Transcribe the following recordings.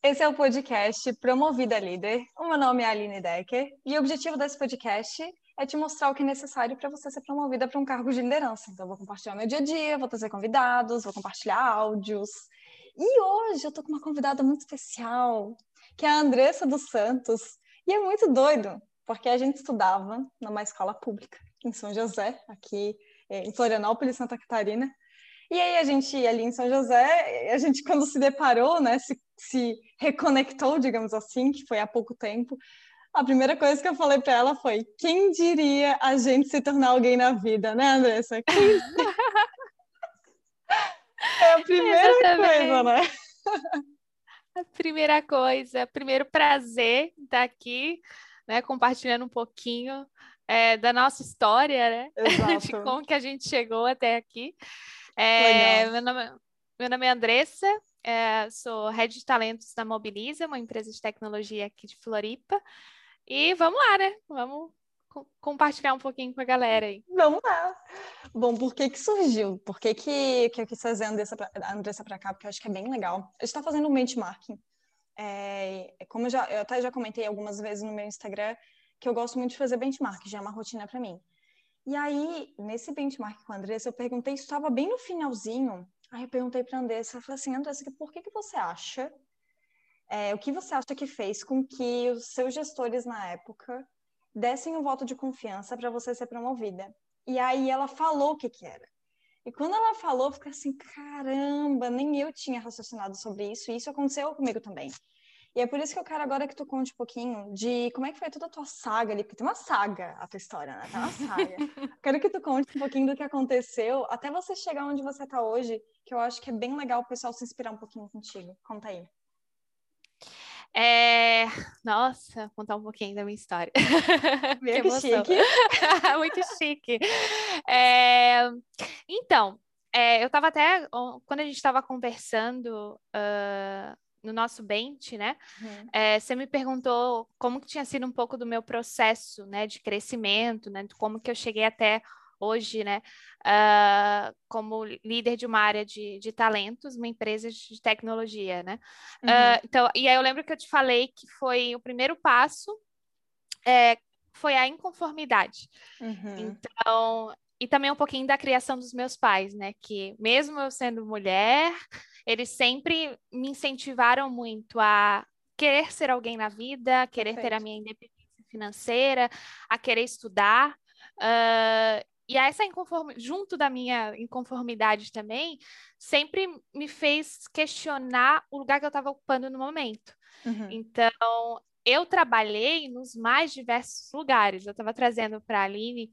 Esse é o podcast Promovida Líder. O meu nome é Aline Decker e o objetivo desse podcast é te mostrar o que é necessário para você ser promovida para um cargo de liderança. Então, eu vou compartilhar meu dia a dia, vou trazer convidados, vou compartilhar áudios. E hoje eu tô com uma convidada muito especial, que é a Andressa dos Santos. E é muito doido, porque a gente estudava numa escola pública em São José, aqui eh, em Florianópolis, Santa Catarina. E aí a gente ali em São José, a gente quando se deparou, né, se, se reconectou, digamos assim, que foi há pouco tempo, a primeira coisa que eu falei para ela foi: quem diria a gente se tornar alguém na vida, né, Andressa? é a primeira Exatamente. coisa, né? A primeira coisa, primeiro prazer estar aqui, né, compartilhando um pouquinho é, da nossa história, né? Exato. De como que a gente chegou até aqui. É, meu, nome, meu nome é Andressa, é, sou Head de Talentos da Mobiliza, uma empresa de tecnologia aqui de Floripa. E vamos lá, né? Vamos co compartilhar um pouquinho com a galera aí. Vamos lá. Bom, por que que surgiu? Por que que, que eu quis trazer a Andressa para cá? Porque eu acho que é bem legal. A gente está fazendo um benchmarking. É, como eu, já, eu até já comentei algumas vezes no meu Instagram, que eu gosto muito de fazer benchmark, já é uma rotina para mim. E aí, nesse benchmark com a Andressa, eu perguntei, estava bem no finalzinho. Aí eu perguntei para a Andressa, eu falei assim, Andressa, por que, que você acha, é, o que você acha que fez com que os seus gestores na época dessem um voto de confiança para você ser promovida? E aí ela falou o que que era. E quando ela falou, eu fiquei assim, caramba, nem eu tinha raciocinado sobre isso, e isso aconteceu comigo também. E é por isso que eu quero agora que tu conte um pouquinho de como é que foi toda a tua saga ali, porque tem uma saga a tua história, né? Tem uma saga. quero que tu conte um pouquinho do que aconteceu até você chegar onde você está hoje, que eu acho que é bem legal o pessoal se inspirar um pouquinho contigo. Conta aí. É... Nossa, contar um pouquinho da minha história. que, que chique. Muito chique. É... Então, é, eu estava até, quando a gente estava conversando uh, no nosso bench, né? Uhum. É, você me perguntou como que tinha sido um pouco do meu processo, né, de crescimento, né, como que eu cheguei até hoje, né, uh, como líder de uma área de, de talentos, uma empresa de tecnologia, né? Uhum. Uh, então, e aí eu lembro que eu te falei que foi o primeiro passo, é, foi a inconformidade. Uhum. Então, e também um pouquinho da criação dos meus pais, né? Que mesmo eu sendo mulher, eles sempre me incentivaram muito a querer ser alguém na vida, a querer Perfeito. ter a minha independência financeira, a querer estudar. Uh, e essa inconformidade, junto da minha inconformidade também, sempre me fez questionar o lugar que eu estava ocupando no momento. Uhum. Então, eu trabalhei nos mais diversos lugares. Eu estava trazendo para a Aline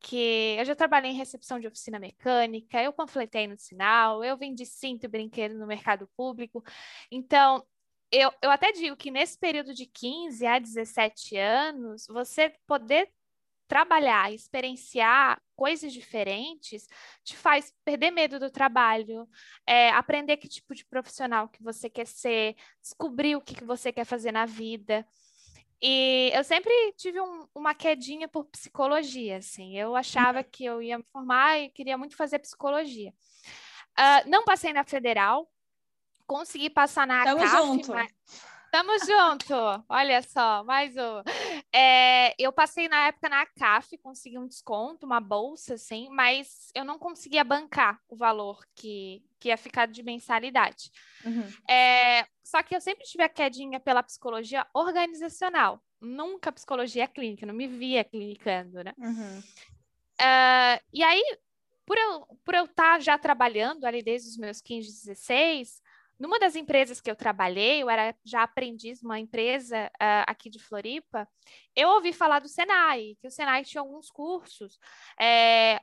que eu já trabalhei em recepção de oficina mecânica, eu panfletei no sinal, eu vendi cinto e brinquedo no mercado público. Então, eu, eu até digo que nesse período de 15 a 17 anos, você poder trabalhar, experienciar coisas diferentes, te faz perder medo do trabalho, é, aprender que tipo de profissional que você quer ser, descobrir o que, que você quer fazer na vida. E eu sempre tive um, uma quedinha por psicologia, assim. Eu achava que eu ia me formar e queria muito fazer psicologia. Uh, não passei na federal, consegui passar na Tamo junto. Mas... Tamo junto, olha só, mais um. É, eu passei na época na CAF, consegui um desconto, uma bolsa, assim, mas eu não conseguia bancar o valor que, que ia ficar de mensalidade. Uhum. É, só que eu sempre tive a quedinha pela psicologia organizacional, nunca psicologia clínica, não me via clinicando, né? Uhum. Uh, e aí, por eu, por eu estar tá já trabalhando ali desde os meus 15, 16, numa das empresas que eu trabalhei, eu era já aprendiz numa empresa uh, aqui de Floripa, eu ouvi falar do Senai, que o Senai tinha alguns cursos é,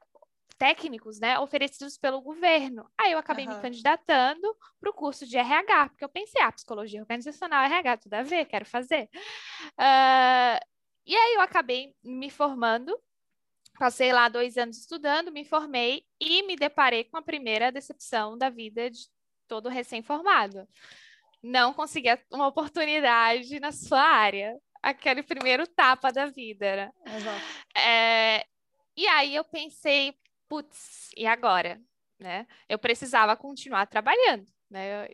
técnicos, né, oferecidos pelo governo. Aí eu acabei uhum. me candidatando para o curso de RH, porque eu pensei, ah, psicologia organizacional, RH, tudo a ver, quero fazer. Uh, e aí eu acabei me formando, passei lá dois anos estudando, me formei e me deparei com a primeira decepção da vida de todo recém-formado. Não conseguia uma oportunidade na sua área. Aquele primeiro tapa da vida, né? Exato. É, e aí eu pensei, putz, e agora? Né? Eu precisava continuar trabalhando, né?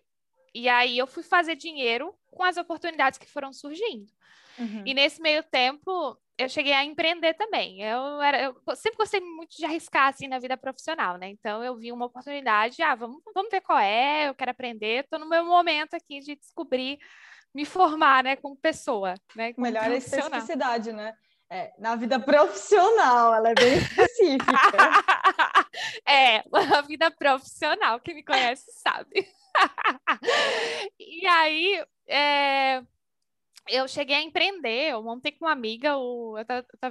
E aí eu fui fazer dinheiro com as oportunidades que foram surgindo. Uhum. E nesse meio tempo, eu cheguei a empreender também. Eu, era, eu sempre gostei muito de arriscar assim na vida profissional, né? Então eu vi uma oportunidade, ah, vamos, vamos ver qual é, eu quero aprender, estou no meu momento aqui de descobrir, me formar, né, como pessoa, né? Como Melhor especificidade, né? É, na vida profissional, ela é bem específica. é, a vida profissional, quem me conhece sabe. e aí, é, eu cheguei a empreender, eu montei com uma amiga, o, eu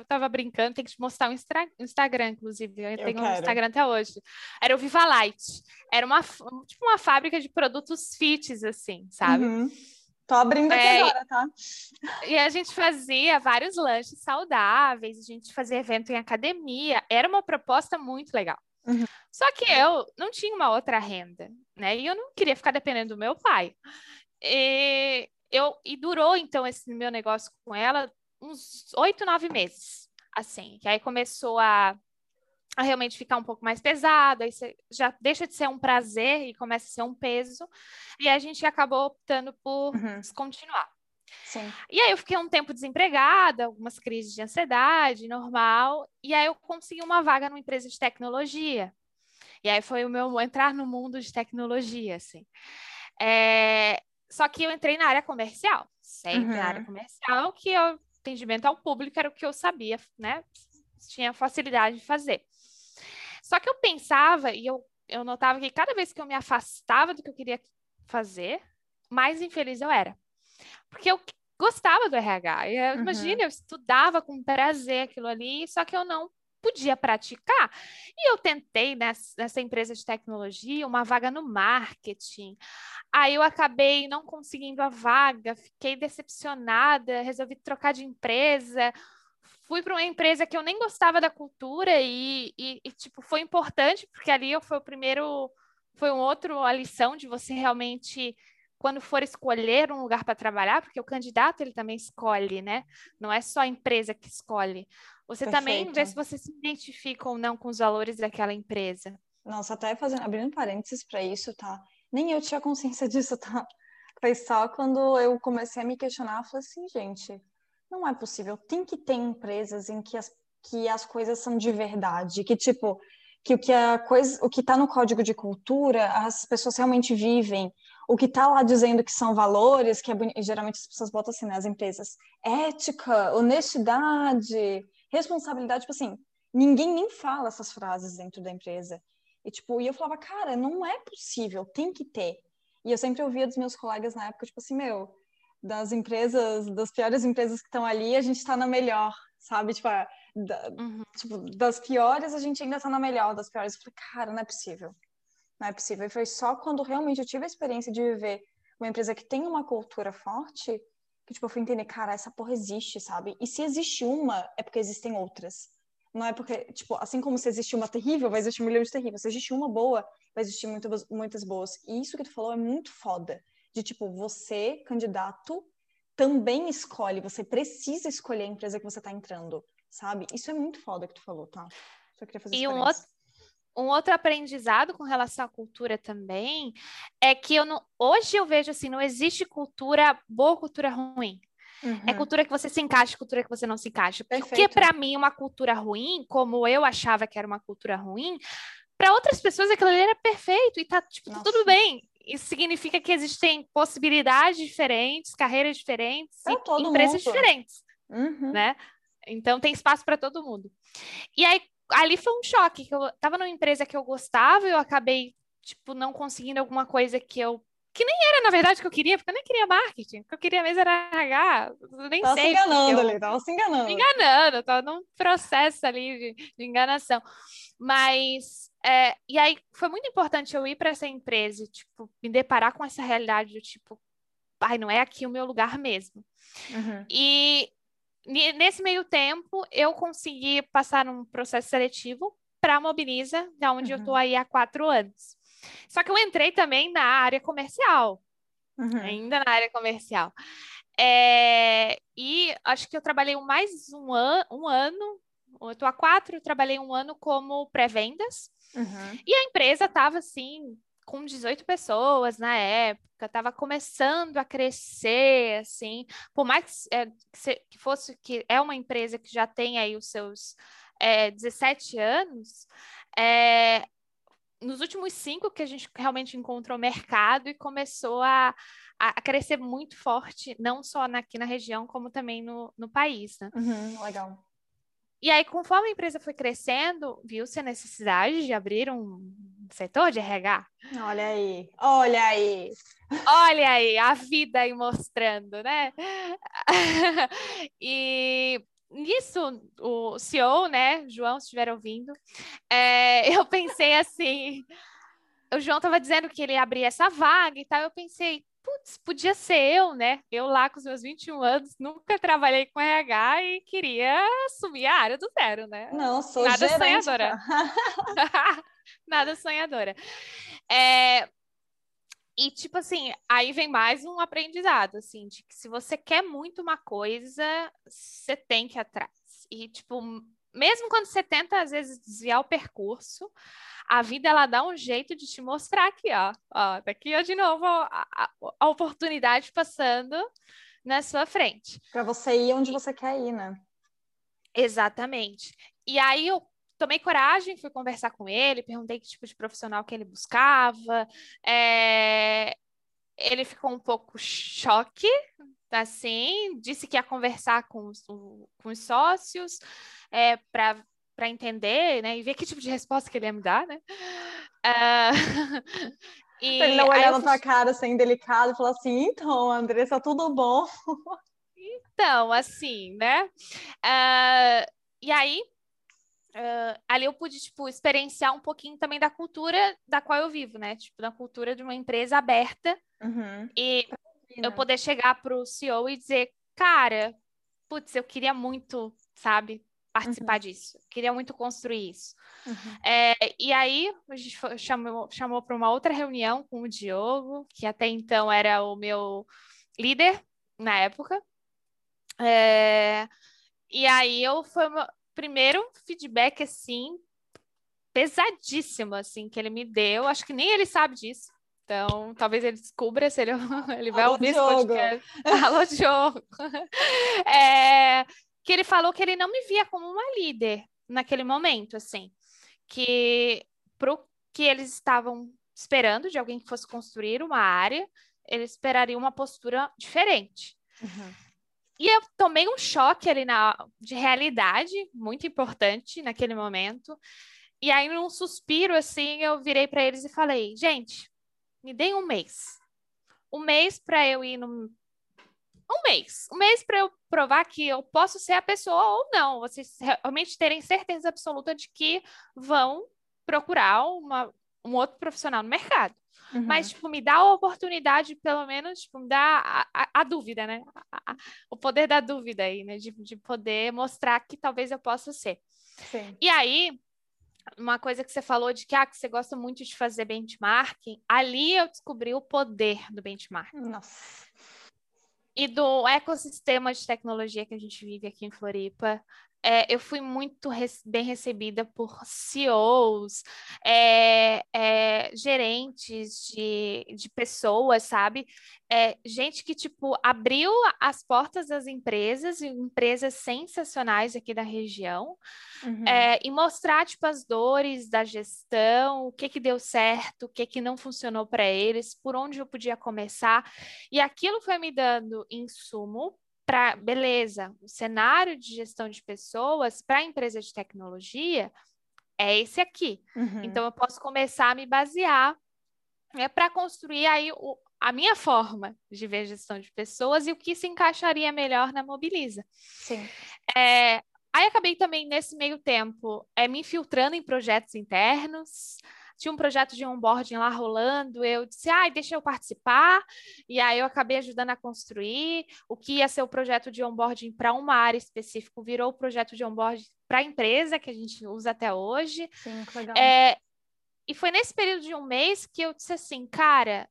tava, brincando, tem que te mostrar o Instagram, inclusive, eu, eu tenho um Instagram até hoje. Era o Viva Light, era uma, tipo uma fábrica de produtos fits, assim, sabe? Uhum. Tô abrindo aqui é, agora, tá? E a gente fazia vários lanches saudáveis, a gente fazia evento em academia, era uma proposta muito legal. Uhum. Só que eu não tinha uma outra renda, né? E eu não queria ficar dependendo do meu pai. E eu e durou então esse meu negócio com ela uns oito, nove meses, assim. Que aí começou a, a realmente ficar um pouco mais pesado, aí já deixa de ser um prazer e começa a ser um peso. E a gente acabou optando por uhum. descontinuar. Sim. E aí eu fiquei um tempo desempregada, algumas crises de ansiedade, normal. E aí eu consegui uma vaga numa empresa de tecnologia. E aí foi o meu entrar no mundo de tecnologia, assim. É, só que eu entrei na área comercial, sempre uhum. na área comercial, que o atendimento ao público era o que eu sabia, né? Tinha facilidade de fazer. Só que eu pensava e eu, eu notava que cada vez que eu me afastava do que eu queria fazer, mais infeliz eu era. Porque eu gostava do RH. Eu, uhum. Imagina, eu estudava com prazer aquilo ali, só que eu não podia praticar. E eu tentei nessa, nessa, empresa de tecnologia uma vaga no marketing. Aí eu acabei não conseguindo a vaga, fiquei decepcionada, resolvi trocar de empresa. Fui para uma empresa que eu nem gostava da cultura e, e, e, tipo, foi importante, porque ali eu foi o primeiro, foi um outro a lição de você realmente quando for escolher um lugar para trabalhar, porque o candidato ele também escolhe, né? Não é só a empresa que escolhe. Você Perfeito. também vê se você se identifica ou não com os valores daquela empresa. Nossa, até fazendo, abrindo parênteses para isso, tá? Nem eu tinha consciência disso, tá? Foi só quando eu comecei a me questionar, eu falei assim, gente, não é possível. Tem que ter empresas em que as, que as coisas são de verdade, que tipo, que o que a coisa, o que está no código de cultura, as pessoas realmente vivem, o que está lá dizendo que são valores, que é, geralmente as pessoas botam assim, nas né, empresas, ética, honestidade, responsabilidade, tipo assim, ninguém nem fala essas frases dentro da empresa. E tipo, e eu falava, cara, não é possível, tem que ter. E eu sempre ouvia dos meus colegas na época, tipo assim, meu, das empresas, das piores empresas que estão ali, a gente está na melhor, sabe? Tipo, da, uhum. tipo, das piores, a gente ainda está na melhor, das piores. Eu falei, cara, não é possível não é possível. E foi só quando realmente eu tive a experiência de viver uma empresa que tem uma cultura forte que, tipo, eu fui entender, cara, essa porra existe, sabe? E se existe uma, é porque existem outras. Não é porque, tipo, assim como se existe uma terrível, vai existir um milhão de terríveis. Se existe uma boa, vai existir muitas, muitas boas. E isso que tu falou é muito foda. De, tipo, você, candidato, também escolhe, você precisa escolher a empresa que você tá entrando, sabe? Isso é muito foda que tu falou, tá? Só queria fazer E um outro, um outro aprendizado com relação à cultura também é que eu não, hoje eu vejo assim, não existe cultura boa, cultura ruim. É uhum. É cultura que você se encaixa, cultura que você não se encaixa. Perfeito. Porque para mim uma cultura ruim, como eu achava que era uma cultura ruim, para outras pessoas aquilo ali era perfeito e tá tipo, tudo bem. Isso significa que existem possibilidades diferentes, carreiras diferentes, empresas mundo. diferentes, uhum. né? Então tem espaço para todo mundo. E aí ali foi um choque, que eu tava numa empresa que eu gostava e eu acabei, tipo, não conseguindo alguma coisa que eu que nem era, na verdade, que eu queria, porque eu nem queria marketing, o que eu queria mesmo era RH, nem tava sei. Se enganando eu... ali, tava se enganando. Me enganando, tava num processo ali de, de enganação. Mas, é, e aí foi muito importante eu ir para essa empresa, tipo, me deparar com essa realidade do tipo, ai, não é aqui o meu lugar mesmo. Uhum. E nesse meio tempo, eu consegui passar num processo seletivo para a Mobiliza, da onde uhum. eu estou aí há quatro anos. Só que eu entrei também na área comercial, uhum. ainda na área comercial. É, e acho que eu trabalhei mais um, an um ano, eu estou há quatro, trabalhei um ano como pré-vendas, uhum. e a empresa estava assim, com 18 pessoas na época, estava começando a crescer, assim, por mais é, que fosse que é uma empresa que já tem aí os seus é, 17 anos, é, nos últimos cinco que a gente realmente encontrou mercado e começou a, a crescer muito forte, não só aqui na região, como também no, no país. Né? Uhum, legal. E aí, conforme a empresa foi crescendo, viu-se a necessidade de abrir um setor de RH. Olha aí, olha aí. Olha aí, a vida aí mostrando, né? e nisso, o CEO, né, João, se estiver ouvindo, é, eu pensei assim, o João estava dizendo que ele ia abrir essa vaga e tal, eu pensei, putz, podia ser eu, né? Eu lá com os meus 21 anos, nunca trabalhei com RH e queria assumir a área do zero, né? Não, sou Nada gerente, sonhadora. Nada sonhadora. É... E, tipo assim, aí vem mais um aprendizado, assim, de que se você quer muito uma coisa, você tem que ir atrás. E, tipo, mesmo quando você tenta, às vezes, desviar o percurso, a vida ela dá um jeito de te mostrar aqui, ó. ó tá aqui ó, de novo a, a, a oportunidade passando na sua frente. Para você ir onde você quer ir, né? Exatamente. E aí eu tomei coragem, fui conversar com ele, perguntei que tipo de profissional que ele buscava. É... Ele ficou um pouco choque, assim, disse que ia conversar com os, com os sócios é, para para entender, né, e ver que tipo de resposta que ele ia me dar, né? Uh, e ele não olhava fui... pra cara assim, delicado, e falou assim, então, Andressa, tudo bom? Então, assim, né? Uh, e aí, uh, ali eu pude, tipo, experienciar um pouquinho também da cultura da qual eu vivo, né? Tipo, da cultura de uma empresa aberta. Uhum. E eu poder chegar pro CEO e dizer, cara, putz, eu queria muito, sabe, participar uhum. disso. Queria muito construir isso. Uhum. É, e aí, a gente chamou, chamou para uma outra reunião com o Diogo, que até então era o meu líder na época. É, e aí eu foi o primeiro feedback assim pesadíssimo assim que ele me deu. Acho que nem ele sabe disso. Então, talvez ele descubra se ele, ele vai Alô, ouvir Diogo. esse podcast. Alô, Diogo. É, que ele falou que ele não me via como uma líder naquele momento, assim, que pro que eles estavam esperando de alguém que fosse construir uma área, eles esperariam uma postura diferente. Uhum. E eu tomei um choque ali na, de realidade, muito importante naquele momento. E aí, num suspiro, assim, eu virei para eles e falei: gente, me deem um mês. Um mês para eu ir no, um mês. Um mês para eu provar que eu posso ser a pessoa ou não. Vocês realmente terem certeza absoluta de que vão procurar uma, um outro profissional no mercado. Uhum. Mas, tipo, me dá a oportunidade, pelo menos, tipo, me dá a, a, a dúvida, né? A, o poder da dúvida aí, né? De, de poder mostrar que talvez eu possa ser. Sim. E aí, uma coisa que você falou de que, ah, que você gosta muito de fazer benchmarking, ali eu descobri o poder do benchmarking. Nossa e do ecossistema de tecnologia que a gente vive aqui em Floripa é, eu fui muito bem recebida por CEOs, é, é, gerentes de, de pessoas, sabe? É, gente que, tipo, abriu as portas das empresas, empresas sensacionais aqui da região, uhum. É, e mostrar, tipo, as dores da gestão, o que que deu certo, o que que não funcionou para eles, por onde eu podia começar. E aquilo foi me dando insumo para, beleza, o cenário de gestão de pessoas para a empresa de tecnologia é esse aqui. Uhum. Então, eu posso começar a me basear né, para construir aí o, a minha forma de ver gestão de pessoas e o que se encaixaria melhor na Mobiliza. Sim. É, aí acabei também, nesse meio tempo, é, me infiltrando em projetos internos, tinha um projeto de onboarding lá rolando, eu disse, ai, ah, deixa eu participar, e aí eu acabei ajudando a construir, o que ia ser o projeto de onboarding para uma área específica, virou o projeto de onboarding para a empresa, que a gente usa até hoje. Sim, legal. É, e foi nesse período de um mês que eu disse assim, cara,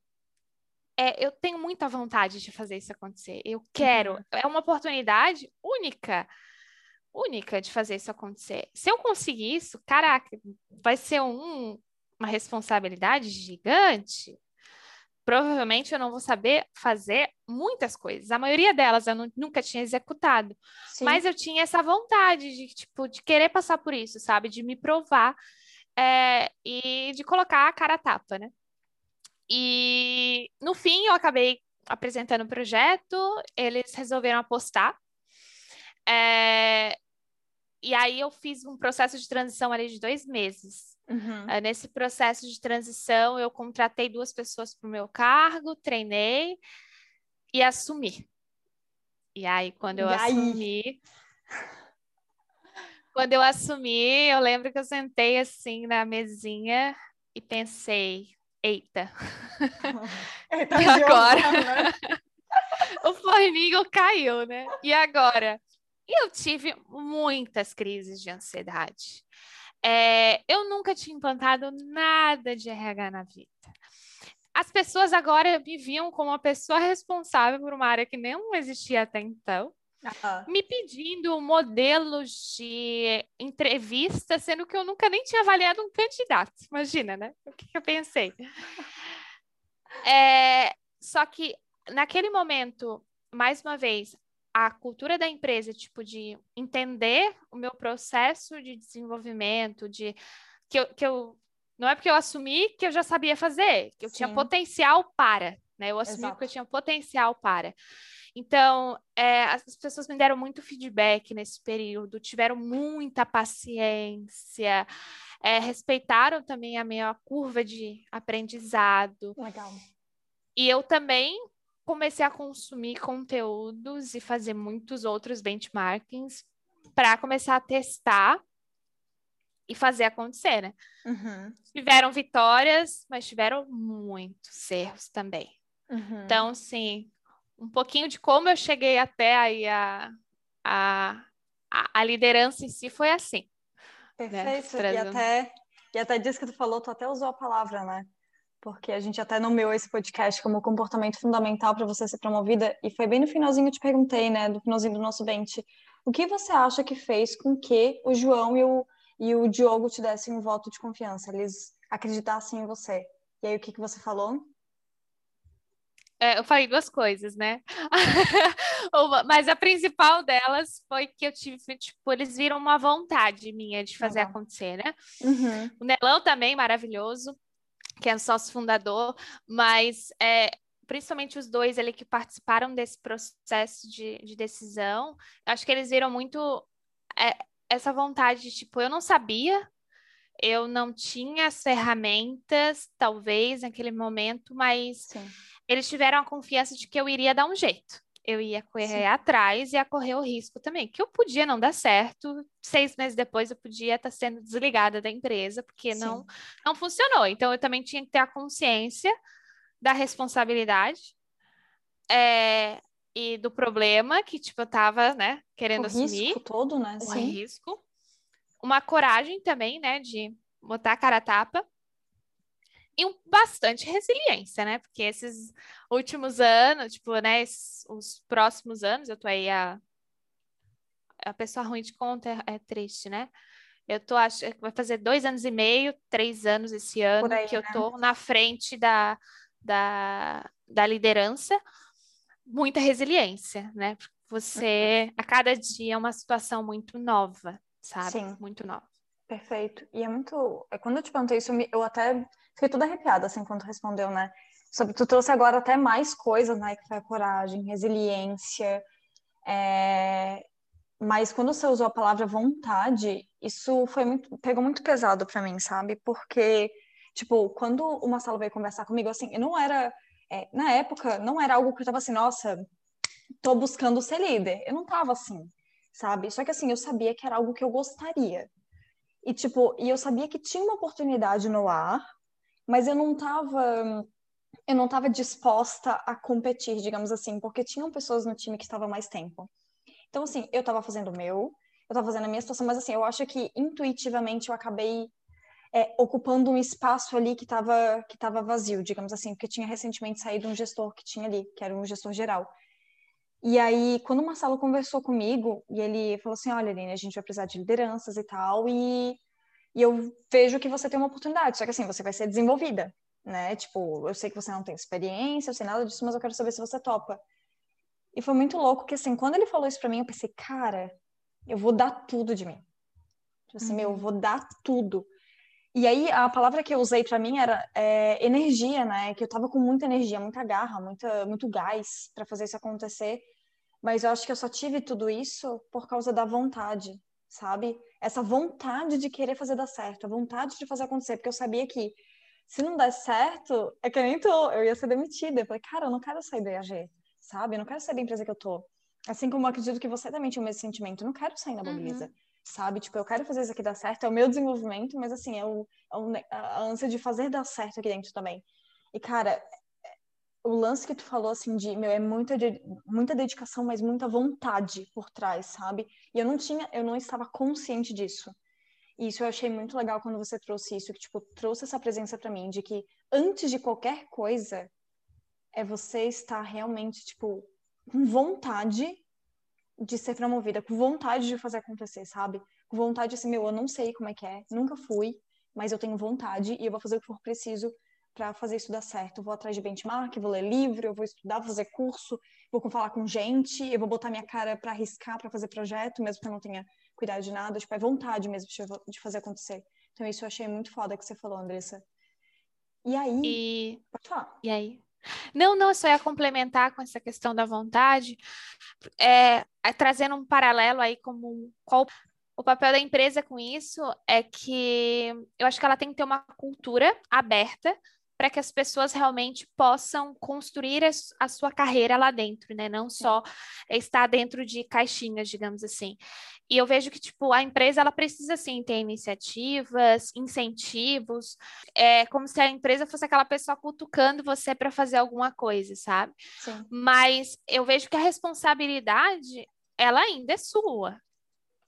é, eu tenho muita vontade de fazer isso acontecer. Eu quero. Uhum. É uma oportunidade única. Única de fazer isso acontecer. Se eu conseguir isso, caraca, vai ser um, uma responsabilidade gigante, provavelmente eu não vou saber fazer muitas coisas. A maioria delas eu não, nunca tinha executado, Sim. mas eu tinha essa vontade de tipo de querer passar por isso, sabe, de me provar é, e de colocar a cara a tapa, né? E no fim eu acabei apresentando o projeto, eles resolveram apostar. É, e aí eu fiz um processo de transição ali de dois meses. Uhum. Uh, nesse processo de transição, eu contratei duas pessoas para o meu cargo, treinei e assumi. E aí, quando eu e assumi. Aí? Quando eu assumi, eu lembro que eu sentei assim na mesinha e pensei, eita. eita e agora? Né? o forninho caiu, né? E agora? E eu tive muitas crises de ansiedade. É, eu nunca tinha implantado nada de RH na vida. As pessoas agora me viam como uma pessoa responsável por uma área que não existia até então, uhum. me pedindo modelos de entrevista, sendo que eu nunca nem tinha avaliado um candidato. Imagina, né? O que, que eu pensei? É, só que naquele momento, mais uma vez, a cultura da empresa, tipo, de entender o meu processo de desenvolvimento, de que eu, que eu não é porque eu assumi que eu já sabia fazer, que eu Sim. tinha potencial para, né? Eu assumi Exato. porque eu tinha potencial para. Então, é, as pessoas me deram muito feedback nesse período, tiveram muita paciência, é, respeitaram também a minha curva de aprendizado. Legal. E eu também comecei a consumir conteúdos e fazer muitos outros benchmarkings para começar a testar e fazer acontecer, né? Uhum. Tiveram vitórias, mas tiveram muitos erros também. Uhum. Então, sim, um pouquinho de como eu cheguei até aí a, a, a liderança em si foi assim. Né? Perfeito. Né? E, até, e até disso que tu falou, tu até usou a palavra, né? Porque a gente até nomeou esse podcast como comportamento fundamental para você ser promovida, e foi bem no finalzinho eu te perguntei, né, no finalzinho do nosso bench, o que você acha que fez com que o João e o, e o Diogo te dessem um voto de confiança, eles acreditassem em você? E aí, o que, que você falou? É, eu falei duas coisas, né? Mas a principal delas foi que eu tive, tipo, eles viram uma vontade minha de fazer acontecer, né? Uhum. O Nelão também, maravilhoso que é sócio fundador, mas é, principalmente os dois ali que participaram desse processo de, de decisão, acho que eles viram muito é, essa vontade de, tipo, eu não sabia, eu não tinha as ferramentas, talvez, naquele momento, mas Sim. eles tiveram a confiança de que eu iria dar um jeito eu ia correr Sim. atrás e ia correr o risco também, que eu podia não dar certo, seis meses depois eu podia estar sendo desligada da empresa, porque não, não funcionou. Então eu também tinha que ter a consciência da responsabilidade é, e do problema que, tipo, eu tava, né, querendo o assumir. risco todo, né? Um Sim. risco. Uma coragem também, né, de botar a cara a tapa e bastante resiliência, né? Porque esses últimos anos, tipo, né, esses, os próximos anos, eu tô aí a a pessoa ruim de conta é, é triste, né? Eu tô acho que vai fazer dois anos e meio, três anos esse ano aí, que eu né? tô na frente da, da, da liderança, muita resiliência, né? Você uhum. a cada dia é uma situação muito nova, sabe? Sim. Muito nova. Perfeito. E é muito. É, quando eu te perguntei isso, eu até Fiquei toda arrepiada, assim, quando respondeu, né? Sobre, tu trouxe agora até mais coisas, né? Que foi coragem, resiliência. É... Mas quando você usou a palavra vontade, isso foi muito, pegou muito pesado para mim, sabe? Porque, tipo, quando o Marcelo veio conversar comigo, assim, não era... É, na época, não era algo que eu tava assim, nossa, tô buscando ser líder. Eu não tava assim, sabe? Só que, assim, eu sabia que era algo que eu gostaria. E, tipo, e eu sabia que tinha uma oportunidade no ar, mas eu não estava eu não estava disposta a competir, digamos assim, porque tinham pessoas no time que estavam mais tempo. Então, assim, eu estava fazendo o meu, eu estava fazendo a minha situação, mas, assim, eu acho que intuitivamente eu acabei é, ocupando um espaço ali que estava que tava vazio, digamos assim, porque tinha recentemente saído um gestor que tinha ali, que era um gestor geral. E aí, quando o Marcelo conversou comigo, e ele falou assim, olha, Aline, a gente vai precisar de lideranças e tal, e e eu vejo que você tem uma oportunidade, só que assim, você vai ser desenvolvida, né? Tipo, eu sei que você não tem experiência, eu sei nada disso, mas eu quero saber se você topa. E foi muito louco que, assim, quando ele falou isso pra mim, eu pensei, cara, eu vou dar tudo de mim. Tipo assim, uhum. meu, eu uhum. vou dar tudo. E aí, a palavra que eu usei para mim era é, energia, né? Que eu tava com muita energia, muita garra, muita, muito gás para fazer isso acontecer. Mas eu acho que eu só tive tudo isso por causa da vontade, sabe? Essa vontade de querer fazer dar certo, a vontade de fazer acontecer, porque eu sabia que se não der certo, é que nem tu, eu ia ser demitida. Eu falei, cara, eu não quero sair da EAG, sabe? Eu não quero sair da empresa que eu tô. Assim como eu acredito que você também tinha o mesmo sentimento, eu não quero sair da Bolívia. Uhum sabe? Tipo, eu quero fazer isso aqui dar certo, é o meu desenvolvimento, mas assim, é, o, é o, a ânsia de fazer dar certo aqui dentro também. E, cara, o lance que tu falou, assim, de, meu, é muita, de, muita dedicação, mas muita vontade por trás, sabe? E eu não tinha, eu não estava consciente disso. E isso eu achei muito legal quando você trouxe isso, que, tipo, trouxe essa presença para mim, de que antes de qualquer coisa, é você estar realmente, tipo, com vontade de ser promovida, com vontade de fazer acontecer, sabe? Com vontade assim, meu, eu não sei como é que é, nunca fui, mas eu tenho vontade e eu vou fazer o que for preciso para fazer isso dar certo. Eu vou atrás de benchmark, vou ler livro, eu vou estudar, vou fazer curso, vou falar com gente, eu vou botar minha cara para arriscar, para fazer projeto, mesmo que eu não tenha cuidado de nada, tipo, é vontade mesmo de fazer acontecer. Então isso eu achei muito foda que você falou, Andressa. E aí, e... pode falar. E aí? Não, não, só ia complementar com essa questão da vontade, é, é, trazendo um paralelo aí como qual o papel da empresa com isso é que eu acho que ela tem que ter uma cultura aberta para que as pessoas realmente possam construir a, sua carreira lá dentro, né? Não só estar dentro de caixinhas, digamos assim. E eu vejo que, tipo, a empresa, ela precisa, sim, ter iniciativas, incentivos, é como se a empresa fosse aquela pessoa cutucando você para fazer alguma coisa, sabe? Sim. Mas eu vejo que a responsabilidade, ela ainda é sua,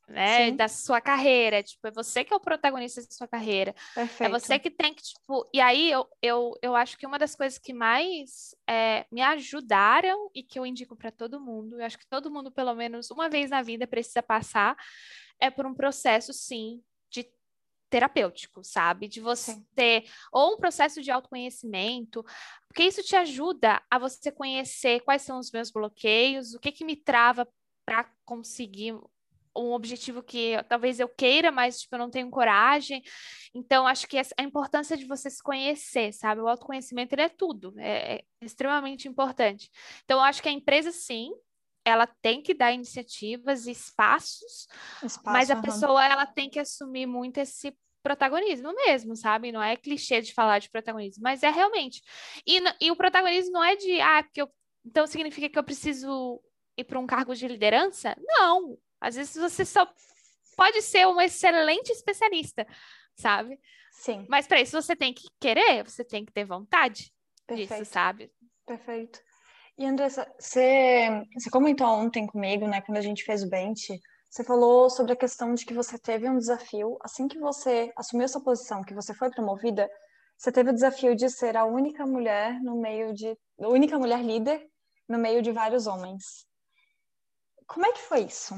né, Sim. da sua carreira, tipo, é você que é o protagonista da sua carreira. Perfeito. É você que tem que, tipo, e aí eu, eu, eu acho que uma das coisas que mais é, me ajudaram e que eu indico para todo mundo, eu acho que todo mundo, pelo menos uma vez na vida, precisa passar, é por um processo, sim, de terapêutico, sabe? De você sim. ter ou um processo de autoconhecimento, porque isso te ajuda a você conhecer quais são os meus bloqueios, o que que me trava para conseguir um objetivo que talvez eu queira, mas tipo, eu não tenho coragem. Então, acho que a importância de você se conhecer, sabe? O autoconhecimento ele é tudo, é, é extremamente importante. Então, eu acho que a empresa, sim, ela tem que dar iniciativas e espaços, Espaço, mas a uhum. pessoa ela tem que assumir muito esse protagonismo mesmo, sabe? Não é clichê de falar de protagonismo, mas é realmente. E, e o protagonismo não é de, ah, porque eu, então significa que eu preciso ir para um cargo de liderança? Não, às vezes você só pode ser um excelente especialista, sabe? Sim. Mas para isso você tem que querer, você tem que ter vontade Perfeito. disso, sabe? Perfeito. E Andressa, você, você comentou ontem comigo, né, quando a gente fez o bench, você falou sobre a questão de que você teve um desafio, assim que você assumiu essa posição, que você foi promovida, você teve o desafio de ser a única mulher no meio de, a única mulher líder no meio de vários homens. Como é que foi isso?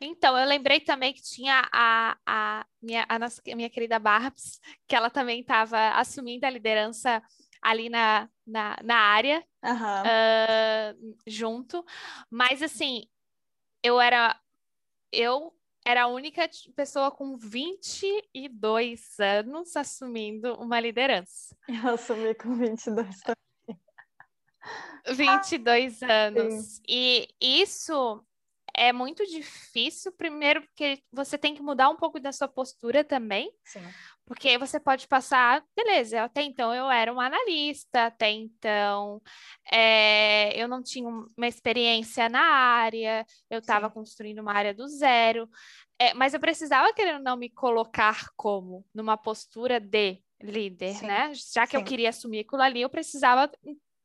Então, eu lembrei também que tinha a, a, minha, a, nossa, minha querida Barbs, que ela também estava assumindo a liderança ali na, na, na área, uhum. uh, junto. Mas, assim, eu era... Eu era a única pessoa com 22 anos assumindo uma liderança. Eu assumi com 22 também. 22 anos. Sim. E isso é muito difícil, primeiro porque você tem que mudar um pouco da sua postura também. Sim. Porque você pode passar, beleza, até então eu era um analista, até então é, eu não tinha uma experiência na área, eu estava construindo uma área do zero, é, mas eu precisava, querendo não, me colocar como numa postura de líder, Sim. né? Já que Sim. eu queria assumir aquilo ali, eu precisava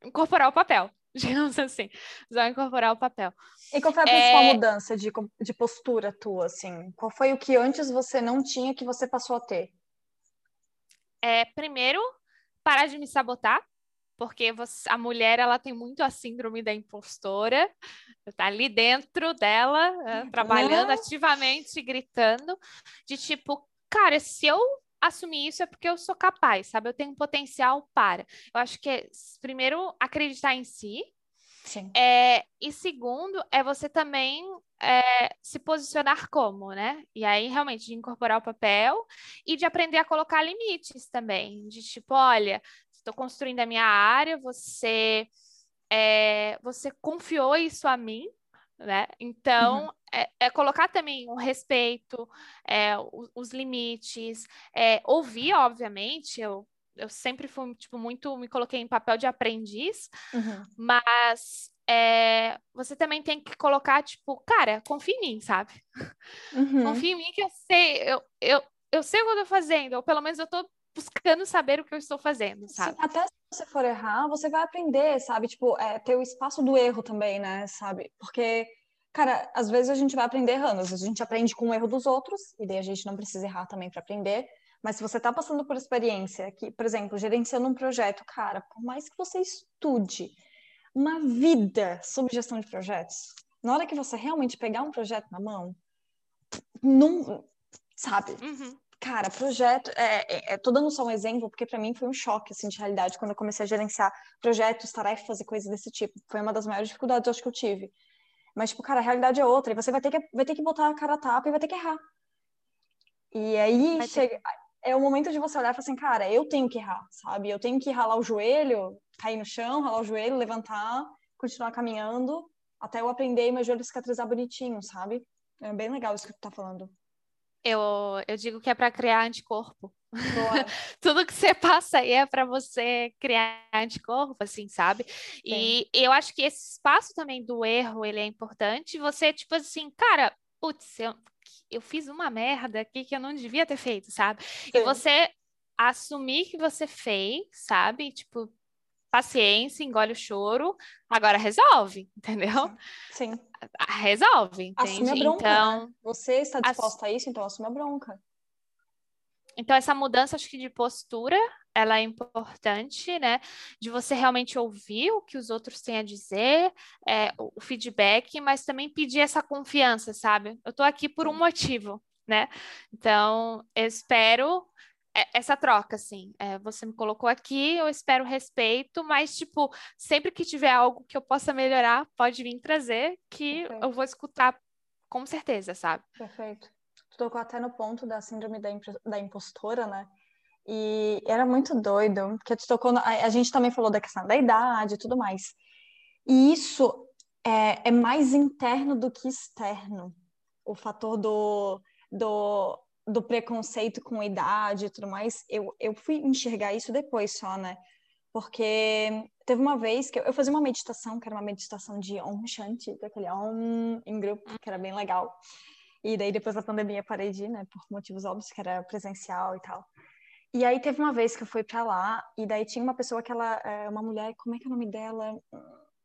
incorporar o papel. digamos assim, só incorporar o papel. E qual foi a principal é... mudança de, de postura tua, assim? Qual foi o que antes você não tinha que você passou a ter? É, primeiro, parar de me sabotar, porque você, a mulher ela tem muito a síndrome da impostora, tá ali dentro dela, né, trabalhando ativamente, gritando, de tipo, cara, se eu assumir isso é porque eu sou capaz, sabe? Eu tenho potencial para. Eu acho que é, primeiro, acreditar em si. Sim. É, e segundo, é você também é, se posicionar como, né? E aí, realmente, de incorporar o papel e de aprender a colocar limites também. De tipo, olha, estou construindo a minha área, você, é, você confiou isso a mim, né? Então, uhum. É, é, colocar também o respeito, é, os, os, limites, é, ouvir, obviamente, eu, eu sempre fui, tipo, muito, me coloquei em papel de aprendiz, uhum. mas é, você também tem que colocar, tipo, cara, confia em mim, sabe? Uhum. Confia em mim que eu sei, eu, eu, eu sei o que eu tô fazendo, ou pelo menos eu tô buscando saber o que eu estou fazendo, sabe? Sim, até se você for errar, você vai aprender, sabe? Tipo, é, ter o espaço do erro também, né? Sabe? Porque, cara, às vezes a gente vai aprender errando, às vezes a gente aprende com o erro dos outros, e daí a gente não precisa errar também para aprender. Mas se você está passando por experiência, que, por exemplo, gerenciando um projeto, cara, por mais que você estude uma vida sobre gestão de projetos, na hora que você realmente pegar um projeto na mão, não, sabe? Uhum. Cara, projeto, é, é, é, tô dando só um exemplo, porque para mim foi um choque, assim, de realidade, quando eu comecei a gerenciar projetos, tarefas e coisas desse tipo. Foi uma das maiores dificuldades, acho que eu tive. Mas, tipo, cara, a realidade é outra, e você vai ter que, vai ter que botar a cara a tapa e vai ter que errar. E aí, chega, é o momento de você olhar e falar assim, cara, eu tenho que errar, sabe? Eu tenho que ralar o joelho, cair no chão, ralar o joelho, levantar, continuar caminhando, até eu aprender e meu joelho cicatrizar bonitinho, sabe? É bem legal isso que tu tá falando. Eu, eu digo que é para criar anticorpo. Tudo que você passa aí é para você criar anticorpo, assim, sabe? Sim. E eu acho que esse espaço também do erro, ele é importante. Você, tipo assim, cara, putz, eu, eu fiz uma merda aqui que eu não devia ter feito, sabe? Sim. E você assumir que você fez, sabe? Tipo, paciência, engole o choro, agora resolve, entendeu? Sim. Resolve, entende? Assume a bronca, então, né? Você está disposta ass... a isso, então assume a bronca. Então, essa mudança, acho que de postura, ela é importante, né? De você realmente ouvir o que os outros têm a dizer, é, o feedback, mas também pedir essa confiança, sabe? Eu tô aqui por um motivo, né? Então, eu espero é, essa troca, assim. É, você me colocou aqui, eu espero respeito, mas, tipo, sempre que tiver algo que eu possa melhorar, pode vir trazer, que Perfeito. eu vou escutar com certeza, sabe? Perfeito. Tocou até no ponto da síndrome da, da impostora, né? E era muito doido, porque tu tocou. No... A gente também falou da questão da idade e tudo mais. E isso é, é mais interno do que externo. O fator do, do do preconceito com idade e tudo mais, eu, eu fui enxergar isso depois só, né? Porque teve uma vez que eu, eu fazia uma meditação, que era uma meditação de Om Shanti, daquele Om em grupo, que era bem legal. E daí depois da pandemia parei de ir, né? Por motivos óbvios, que era presencial e tal. E aí teve uma vez que eu fui para lá, e daí tinha uma pessoa que ela, é uma mulher, como é que é o nome dela?